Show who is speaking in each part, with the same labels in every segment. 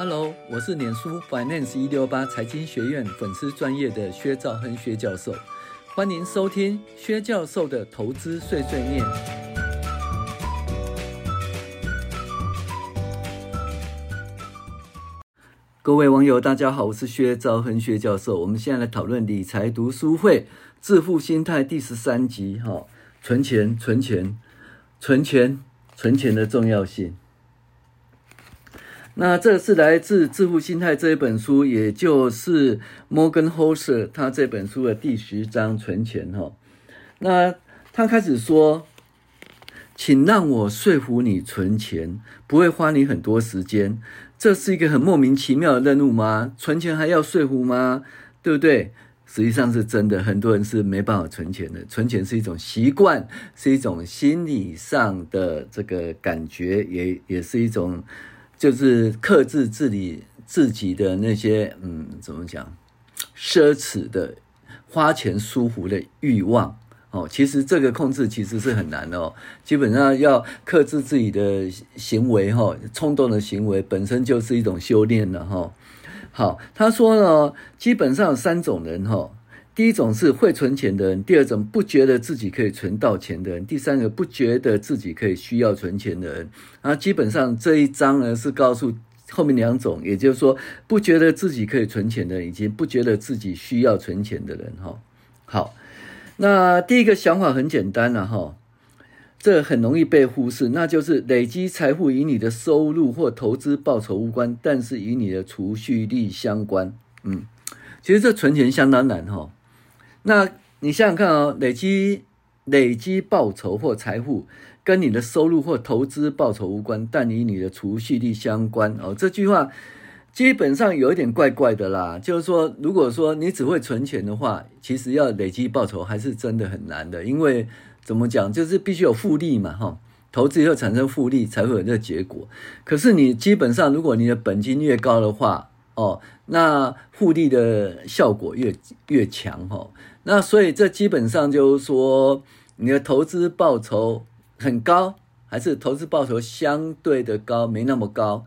Speaker 1: Hello，我是脸书 Finance 一六八财经学院粉丝专业的薛兆亨薛教授，欢迎收听薛教授的投资碎碎念。各位网友，大家好，我是薛兆亨薛教授。我们现在来讨论理财读书会致富心态第十三集，哈，存钱，存钱，存钱，存钱的重要性。那这是来自《致富心态》这一本书，也就是 Morgan Housel 他这本书的第十章存钱哈。那他开始说，请让我说服你存钱，不会花你很多时间。这是一个很莫名其妙的任务吗？存钱还要说服吗？对不对？实际上是真的，很多人是没办法存钱的。存钱是一种习惯，是一种心理上的这个感觉，也也是一种。就是克制自己自己的那些嗯，怎么讲，奢侈的花钱舒服的欲望哦。其实这个控制其实是很难的哦。基本上要克制自己的行为哈，冲动的行为本身就是一种修炼了哈。好，他说呢，基本上有三种人哈。第一种是会存钱的人，第二种不觉得自己可以存到钱的人，第三个不觉得自己可以需要存钱的人。啊，基本上这一章呢是告诉后面两种，也就是说不觉得自己可以存钱的人，以及不觉得自己需要存钱的人。哈，好，那第一个想法很简单了哈，这很容易被忽视，那就是累积财富与你的收入或投资报酬无关，但是与你的储蓄率相关。嗯，其实这存钱相当难哈。那你想想看哦，累积累积报酬或财富跟你的收入或投资报酬无关，但与你的储蓄率相关哦。这句话基本上有一点怪怪的啦。就是说，如果说你只会存钱的话，其实要累积报酬还是真的很难的。因为怎么讲，就是必须有复利嘛，哈，投资以后产生复利才会有这个结果。可是你基本上，如果你的本金越高的话，哦，那复利的效果越越强，哈。那所以这基本上就是说，你的投资报酬很高，还是投资报酬相对的高，没那么高。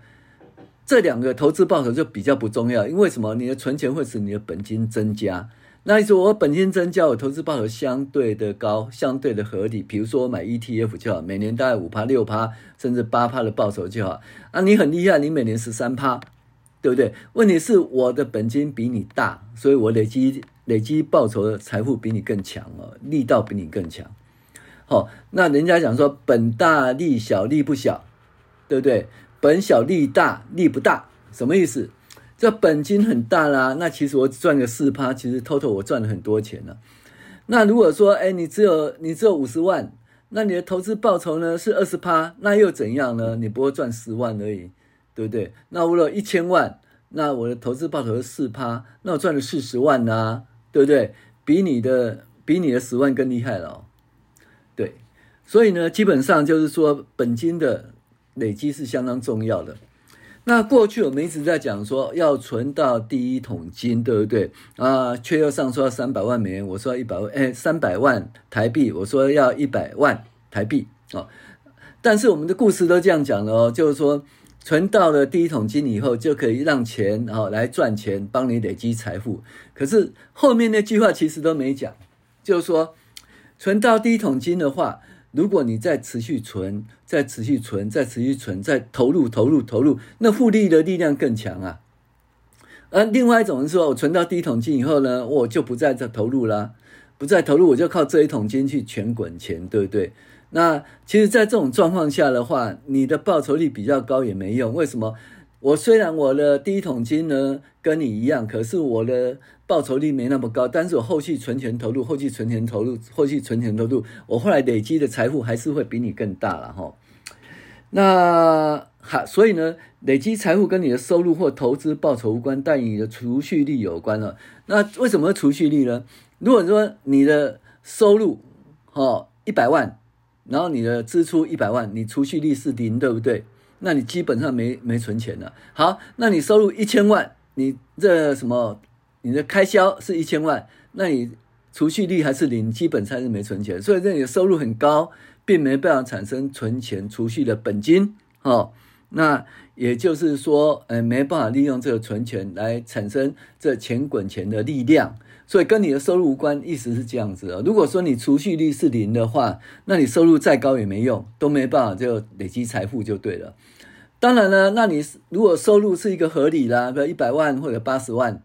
Speaker 1: 这两个投资报酬就比较不重要，因为什么？你的存钱会使你的本金增加。那你说我本金增加，我投资报酬相对的高，相对的合理。比如说我买 ETF 就好，每年大概五趴、六趴，甚至八趴的报酬就好。啊，你很厉害，你每年十三趴，对不对？问题是我的本金比你大，所以我累积。累积报酬的财富比你更强哦，力道比你更强。好，那人家讲说本大利小，利不小，对不对？本小利大，利不大，什么意思？这本金很大啦，那其实我赚个四趴，其实偷偷我赚了很多钱了。那如果说，哎，你只有你只有五十万，那你的投资报酬呢是二十趴，那又怎样呢？你不会赚十万而已，对不对？那我有一千万，那我的投资报酬是四趴，那我赚了四十万呢、对不对？比你的比你的十万更厉害了。对，所以呢，基本上就是说，本金的累积是相当重要的。那过去我们一直在讲说，要存到第一桶金，对不对？啊，却又上说要三百万美元，我说一百万，哎，三百万台币，我说要一百万台币哦。但是我们的故事都这样讲了哦，就是说。存到了第一桶金以后，就可以让钱哦来赚钱，帮你累积财富。可是后面那句话其实都没讲，就是说，存到第一桶金的话，如果你再持续存，再持续存，再持续存，再投入、投入、投入，那复利的力量更强啊。而另外一种人说，我存到第一桶金以后呢，我就不再再投入啦，不再投入，我就靠这一桶金去全滚钱，对不对？那其实，在这种状况下的话，你的报酬率比较高也没用。为什么？我虽然我的第一桶金呢跟你一样，可是我的报酬率没那么高，但是我后续存钱投入，后续存钱投入，后续存钱投入，我后来累积的财富还是会比你更大了哈。那好，所以呢，累积财富跟你的收入或投资报酬无关，但与你的储蓄率有关了。那为什么储蓄率呢？如果说你的收入哈一百万。然后你的支出一百万，你储蓄率是零，对不对？那你基本上没没存钱了。好，那你收入一千万，你这什么？你的开销是一千万，那你储蓄率还是零，基本上是没存钱。所以这你的收入很高，并没办法产生存钱储蓄的本金。哦，那也就是说，呃，没办法利用这个存钱来产生这钱滚钱的力量，所以跟你的收入无关。意思是这样子啊。如果说你储蓄率是零的话，那你收入再高也没用，都没办法就累积财富就对了。当然了，那你如果收入是一个合理啦，比如一百万或者八十万，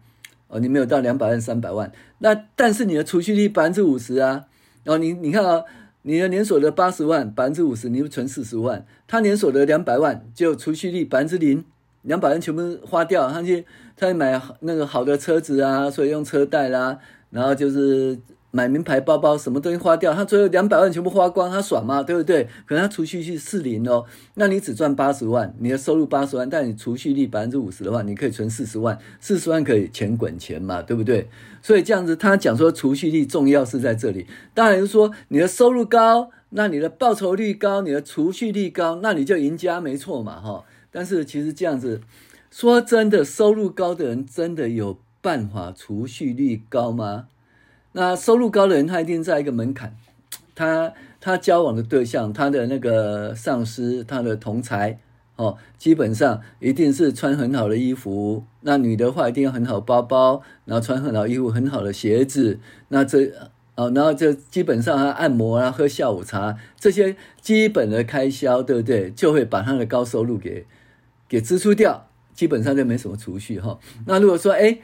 Speaker 1: 哦，你没有到两百万、三百万，那但是你的储蓄率百分之五十啊，哦，你你看啊。你的年所得八十万，百分之五十，你就存四十万。他年所得两百万，就储蓄率百分之零，两百万全部花掉，他去他去买那个好的车子啊，所以用车贷啦，然后就是。买名牌包包，什么东西花掉，他最后两百万全部花光，他爽吗？对不对？可能他储蓄率是零哦，那你只赚八十万，你的收入八十万，但你储蓄率百分之五十的话，你可以存四十万，四十万可以钱滚钱嘛，对不对？所以这样子，他讲说储蓄率重要是在这里。当然说你的收入高，那你的报酬率高，你的储蓄率高，那你就赢家没错嘛，哈。但是其实这样子说真的，收入高的人真的有办法储蓄率高吗？那收入高的人，他一定在一个门槛，他他交往的对象，他的那个上司，他的同才，哦，基本上一定是穿很好的衣服。那女的话，一定要很好包包，然后穿很好衣服，很好的鞋子。那这哦，然后就基本上他按摩啊，喝下午茶这些基本的开销，对不对？就会把他的高收入给给支出掉，基本上就没什么储蓄哈、那如果说哎。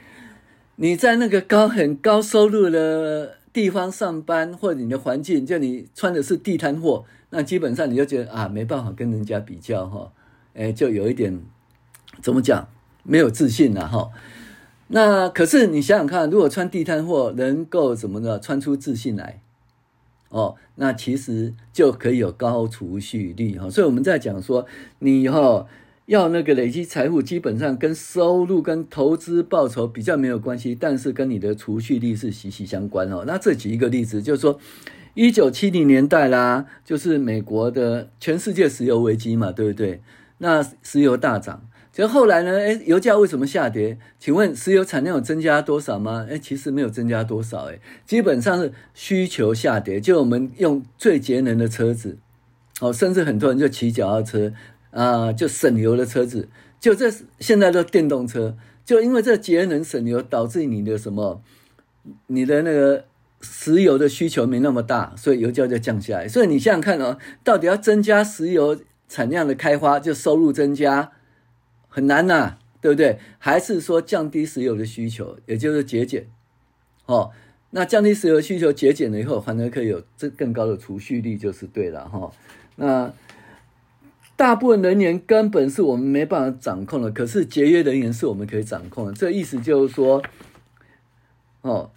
Speaker 1: 你在那个高很高收入的地方上班，或者你的环境，就你穿的是地摊货，那基本上你就觉得啊，没办法跟人家比较哈，哎，就有一点怎么讲，没有自信了哈。那可是你想想看，如果穿地摊货能够怎么的穿出自信来，哦，那其实就可以有高储蓄率哈。所以我们在讲说，你以后。要那个累积财富，基本上跟收入跟投资报酬比较没有关系，但是跟你的储蓄率是息息相关哦。那这举一个例子，就是说，一九七零年代啦，就是美国的全世界石油危机嘛，对不对？那石油大涨，就后来呢，诶，油价为什么下跌？请问石油产量有增加多少吗？诶，其实没有增加多少，诶，基本上是需求下跌。就我们用最节能的车子，哦，甚至很多人就骑脚踏车。啊，就省油的车子，就这现在的电动车，就因为这节能省油，导致你的什么，你的那个石油的需求没那么大，所以油价就降下来。所以你想想看哦，到底要增加石油产量的开发，就收入增加很难呐、对不对？还是说降低石油的需求，也就是节俭？哦，那降低石油需求，节俭了以后，反而可以有这更高的储蓄率，就是对了哈、哦。那。大部分能源根本是我们没办法掌控的，可是节约能源是我们可以掌控的。这意思就是说，哦，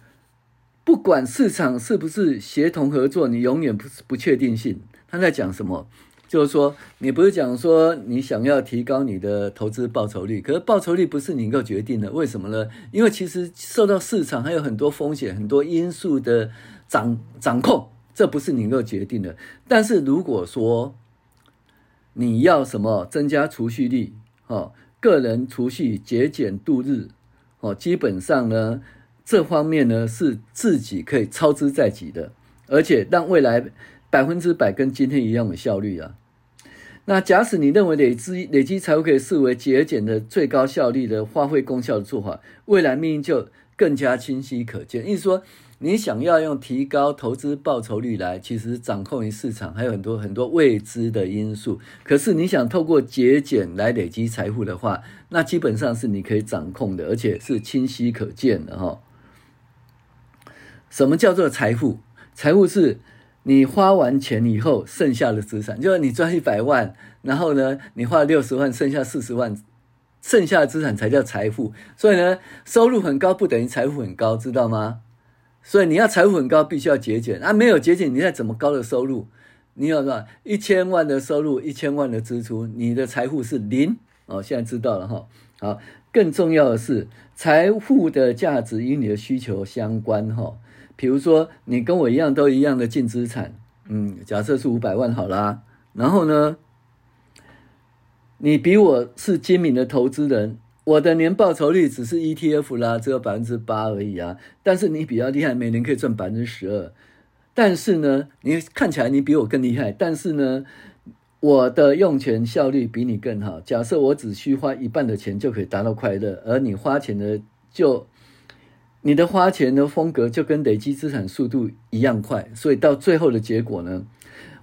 Speaker 1: 不管市场是不是协同合作，你永远不是不确定性。他在讲什么？就是说，你不是讲说你想要提高你的投资报酬率，可是报酬率不是你能够决定的。为什么呢？因为其实受到市场还有很多风险、很多因素的掌掌控，这不是你能够决定的。但是如果说，你要什么？增加储蓄率，哦，个人储蓄节俭度日，哦，基本上呢，这方面呢是自己可以操之在己的，而且让未来百分之百跟今天一样有效率啊。那假使你认为累积累积财富可以视为节俭的最高效率的发挥功效的做法，未来命运就更加清晰可见。意思说。你想要用提高投资报酬率来，其实掌控于市场还有很多很多未知的因素。可是你想透过节俭来累积财富的话，那基本上是你可以掌控的，而且是清晰可见的哈。什么叫做财富？财富是你花完钱以后剩下的资产，就是你赚一百万，然后呢，你花六十万，剩下四十万，剩下的资产才叫财富。所以呢，收入很高不等于财富很高，知道吗？所以你要财富很高，必须要节俭啊！没有节俭，你再怎么高的收入，你有多少一千万的收入，一千万的支出，你的财富是零哦。现在知道了哈。好，更重要的是，财富的价值与你的需求相关哈。比如说，你跟我一样，都一样的净资产，嗯，假设是五百万好啦。然后呢，你比我是精明的投资人。我的年报酬率只是 ETF 啦，只有百分之八而已啊。但是你比较厉害，每年可以赚百分之十二。但是呢，你看起来你比我更厉害，但是呢，我的用钱效率比你更好。假设我只需花一半的钱就可以达到快乐，而你花钱的就你的花钱的风格就跟累积资产速度一样快，所以到最后的结果呢，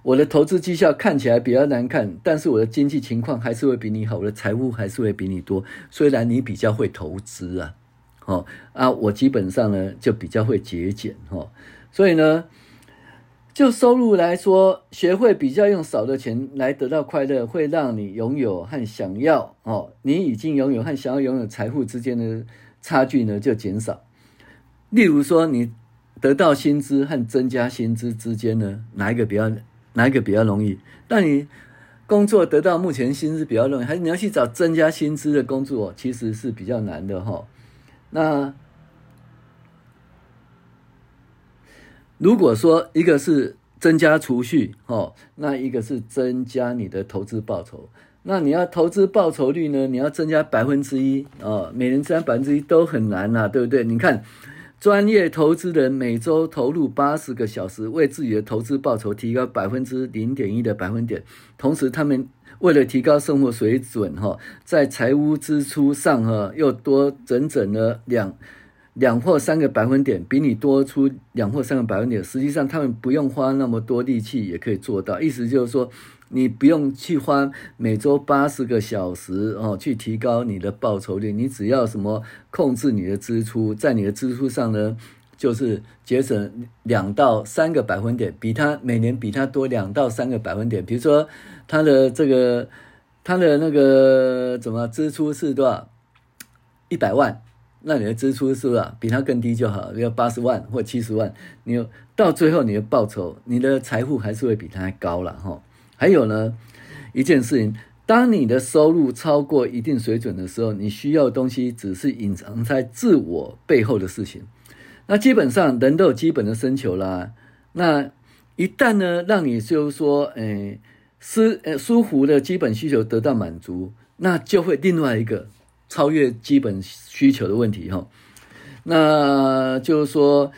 Speaker 1: 我的投资绩效看起来比较难看，但是我的经济情况还是会比你好，我的财富还是会比你多。虽然你比较会投资啊，哦啊，我基本上呢就比较会节俭哦，所以呢。就收入来说，学会比较用少的钱来得到快乐，会让你拥有和想要哦，你已经拥有和想要拥有财富之间的差距呢就减少。例如说，你得到薪资和增加薪资之间呢，哪一个比较哪一个比较容易？但你工作得到目前薪资比较容易，还是你要去找增加薪资的工作，其实是比较难的哈。那。如果说一个是增加储蓄哦，那一个是增加你的投资报酬，那你要投资报酬率呢？你要增加百分之一哦，每年增加百分之一都很难呐，对不对？你看，专业投资人每周投入八十个小时，为自己的投资报酬提高百分之零点一的百分点，同时他们为了提高生活水准哈，在财务支出上哈又多整整的两。两或三个百分点，比你多出两或三个百分点，实际上他们不用花那么多力气也可以做到。意思就是说，你不用去花每周八十个小时哦，去提高你的报酬率。你只要什么控制你的支出，在你的支出上呢，就是节省两到三个百分点，比他每年比他多两到三个百分点。比如说他的这个他的那个怎么支出是多少？一百万。那你的支出是不是比他更低就好？要八十万或七十万，你到最后你的报酬、你的财富还是会比他高了哈。还有呢，一件事情，当你的收入超过一定水准的时候，你需要的东西只是隐藏在自我背后的事情。那基本上人都有基本的需求啦。那一旦呢，让你就是说，诶，舒呃舒服的基本需求得到满足，那就会另外一个。超越基本需求的问题哈，那就是说，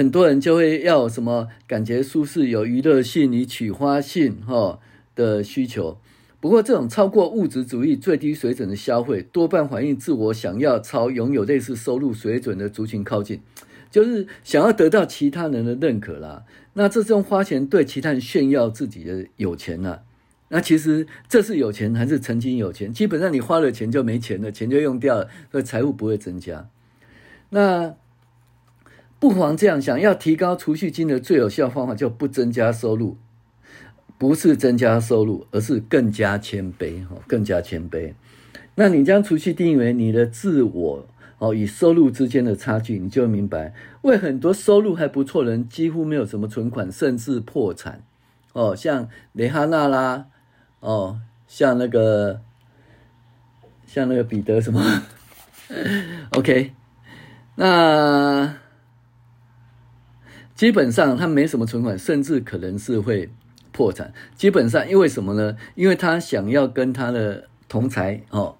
Speaker 1: 很多人就会要什么感觉舒适、有娱乐性、与取花性哈的需求。不过，这种超过物质主义最低水准的消费，多半反映自我想要朝拥有类似收入水准的族群靠近，就是想要得到其他人的认可啦。那这种花钱对其他人炫耀自己的有钱啦。那其实这是有钱还是曾经有钱？基本上你花了钱就没钱了，钱就用掉了，所以财富不会增加。那不妨这样想：要提高储蓄金的最有效方法，就不增加收入，不是增加收入，而是更加谦卑，哈，更加谦卑。那你将储蓄定义为你的自我哦与收入之间的差距，你就明白，为很多收入还不错的人几乎没有什么存款，甚至破产哦，像蕾哈娜啦。哦，像那个，像那个彼得什么？OK，那基本上他没什么存款，甚至可能是会破产。基本上因为什么呢？因为他想要跟他的同侪哦，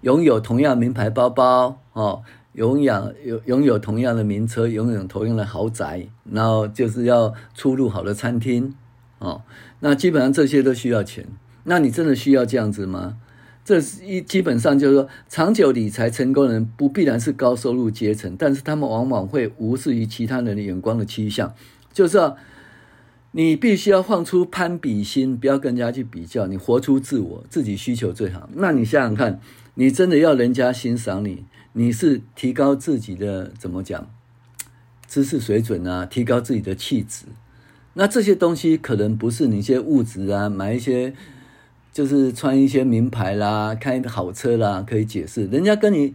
Speaker 1: 拥有同样名牌包包哦，拥有有拥有同样的名车，拥有同样的豪宅，然后就是要出入好的餐厅。哦，那基本上这些都需要钱。那你真的需要这样子吗？这是一基本上就是说，长久理财成功的人不必然是高收入阶层，但是他们往往会无视于其他人的眼光的趋向。就是，你必须要放出攀比心，不要跟人家去比较，你活出自我，自己需求最好。那你想想看，你真的要人家欣赏你，你是提高自己的怎么讲知识水准啊，提高自己的气质。那这些东西可能不是你一些物质啊，买一些就是穿一些名牌啦，开好车啦，可以解释。人家跟你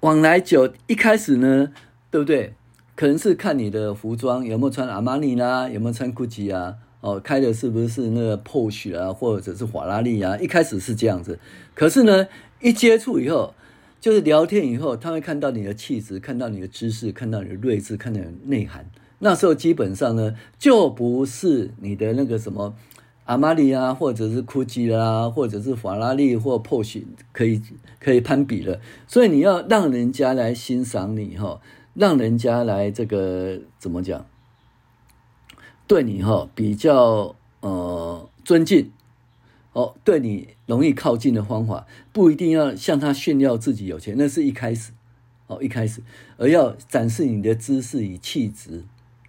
Speaker 1: 往来久，一开始呢，对不对？可能是看你的服装有没有穿阿玛尼啦，有没有穿 GUCCI 啊，哦，开的是不是那个 Porsche 啊，或者是法拉利啊？一开始是这样子，可是呢，一接触以后，就是聊天以后，他会看到你的气质，看到你的知识，看到你的睿智，看到你的内涵。那时候基本上呢，就不是你的那个什么阿玛尼啊，或者是 GUCCI 啦，或者是法拉利或 Porsche 可以可以攀比了。所以你要让人家来欣赏你哈，让人家来这个怎么讲，对你哈比较呃尊敬哦，对你容易靠近的方法，不一定要向他炫耀自己有钱，那是一开始，哦，一开始，而要展示你的知识与气质，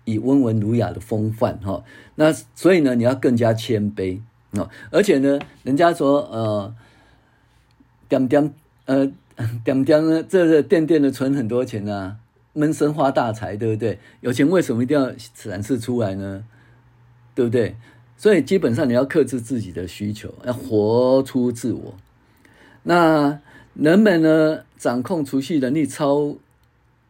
Speaker 1: 以温文儒雅的风范，哈、那所以呢，你要更加谦卑，哦，而且呢，人家说，呃，点点，呃，点点呢，这个垫垫的存很多钱啊，闷声发大财，对不对？有钱为什么一定要展示出来呢？对不对？所以基本上你要克制自己的需求，要活出自我。那人们呢，掌控储蓄能力超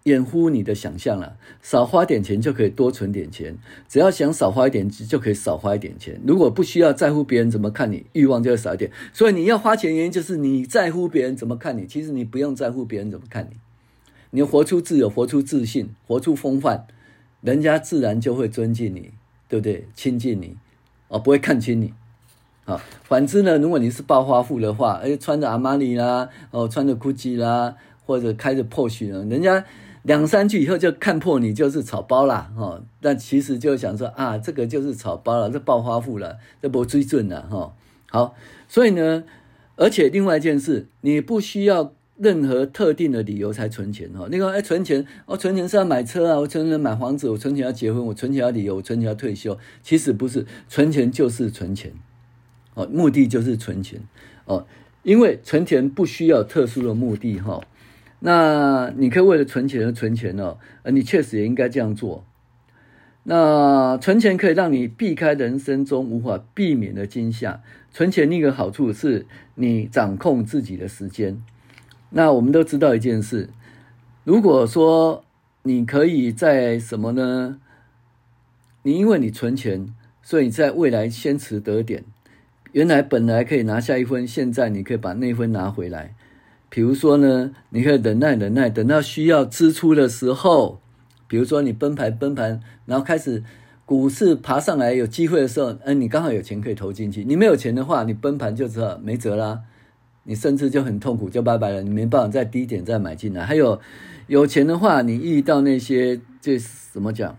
Speaker 1: 掩护你的想象了。少花点钱就可以多存点钱，只要想少花一点就可以少花一点钱。如果不需要在乎别人怎么看你，欲望就会少一点。所以你要花钱原因就是你在乎别人怎么看你。其实你不用在乎别人怎么看你，你活出自由，活出自信，活出风范，人家自然就会尊敬你，对不对？亲近你。哦，不会看轻你，啊，反之呢，如果你是暴发户的话，哎，穿着阿玛尼啦，哦，穿着 GUCCI 啦，或者开着 Porsche，人家两三句以后就看破你就是草包啦，哦，但其实就想说啊，这个就是草包了，这暴发户了，这不追准了，哈，好，所以呢，而且另外一件事，你不需要。任何特定的理由才存钱哈，那个哎，存钱，我存钱是要买车啊，我存钱买房子，我存钱要结婚，我存钱要理由，我存钱要退休。其实不是，存钱就是存钱，哦，目的就是存钱哦，因为存钱不需要特殊的目的哈。那你可以为了存钱而存钱哦，呃，你确实也应该这样做。那存钱可以让你避开人生中无法避免的惊吓。存钱另一个好处是你掌控自己的时间。那我们都知道一件事，如果说你可以在什么呢？你因为你存钱，所以你在未来先持得点。原来本来可以拿下一分，现在你可以把那分拿回来。比如说呢，你可以忍耐忍耐，等到需要支出的时候，比如说你崩盘崩盘，然后开始股市爬上来有机会的时候，嗯，你刚好有钱可以投进去。你没有钱的话，你崩盘就知道没辙啦。你甚至就很痛苦，就拜拜了。你没办法在低点再买进来。还有，有钱的话，你遇到那些这怎么讲，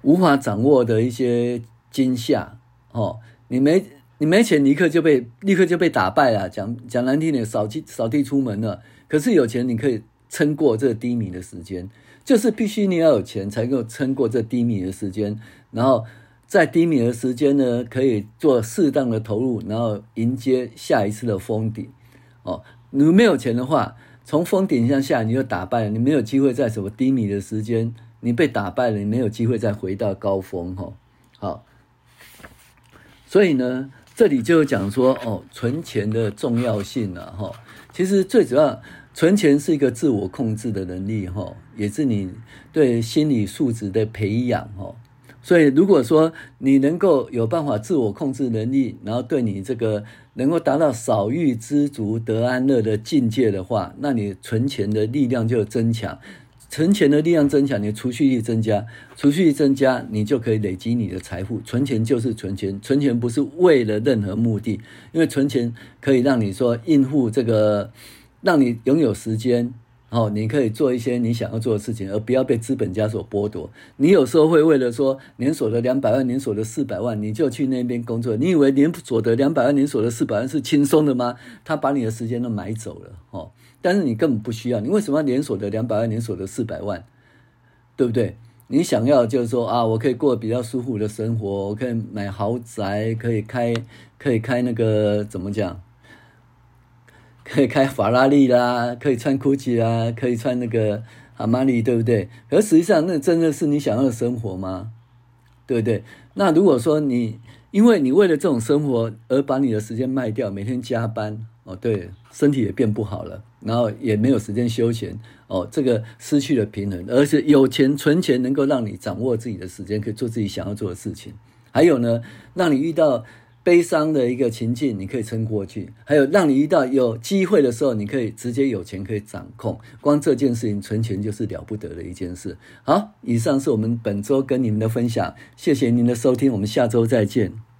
Speaker 1: 无法掌握的一些惊吓哦。你没你没钱，立刻就被立刻就被打败了。讲讲难听点，扫地扫地出门了。可是有钱，你可以撑过这低迷的时间。就是必须你要有钱，才能够撑过这低迷的时间。然后。在低迷的时间呢，可以做适当的投入，然后迎接下一次的封顶。哦，你没有钱的话，从封顶向下你就打败了，你没有机会在什么低迷的时间，你被打败了，你没有机会再回到高峰。哈，好，所以呢，这里就讲说，哦，存钱的重要性了。哈，其实最主要，存钱是一个自我控制的能力。哈，也是你对心理素质的培养。哈。所以，如果说你能够有办法自我控制能力，然后对你这个能够达到少欲知足得安乐的境界的话，那你存钱的力量就增强，存钱的力量增强，你的储蓄力增加，储蓄力增加，你就可以累积你的财富。存钱就是存钱，存钱不是为了任何目的，因为存钱可以让你说应付这个，让你拥有时间。哦，你可以做一些你想要做的事情，而不要被资本家所剥夺。你有时候会为了说年所得两百万、年所得四百万，你就去那边工作。你以为年所得两百万、年所得四百万是轻松的吗？他把你的时间都买走了。哦，但是你根本不需要。你为什么要年所得两百万、连锁的四百万？对不对？你想要就是说啊，我可以过比较舒服的生活，我可以买豪宅，可以开，可以开那个怎么讲？可以开法拉利啦，可以穿 GUCCI 啦，可以穿那个阿玛尼，对不对？而实际上，那真的是你想要的生活吗？对不对？那如果说你因为你为了这种生活而把你的时间卖掉，每天加班哦，对，身体也变不好了，然后也没有时间休闲哦，这个失去了平衡。而且有钱存钱能够让你掌握自己的时间，可以做自己想要做的事情。还有呢，让你遇到。悲伤的一个情境，你可以撑过去；还有让你遇到有机会的时候，你可以直接有钱可以掌控。光这件事情，存钱就是了不得的一件事。好，以上是我们本周跟你们的分享，谢谢您的收听，我们下周再见。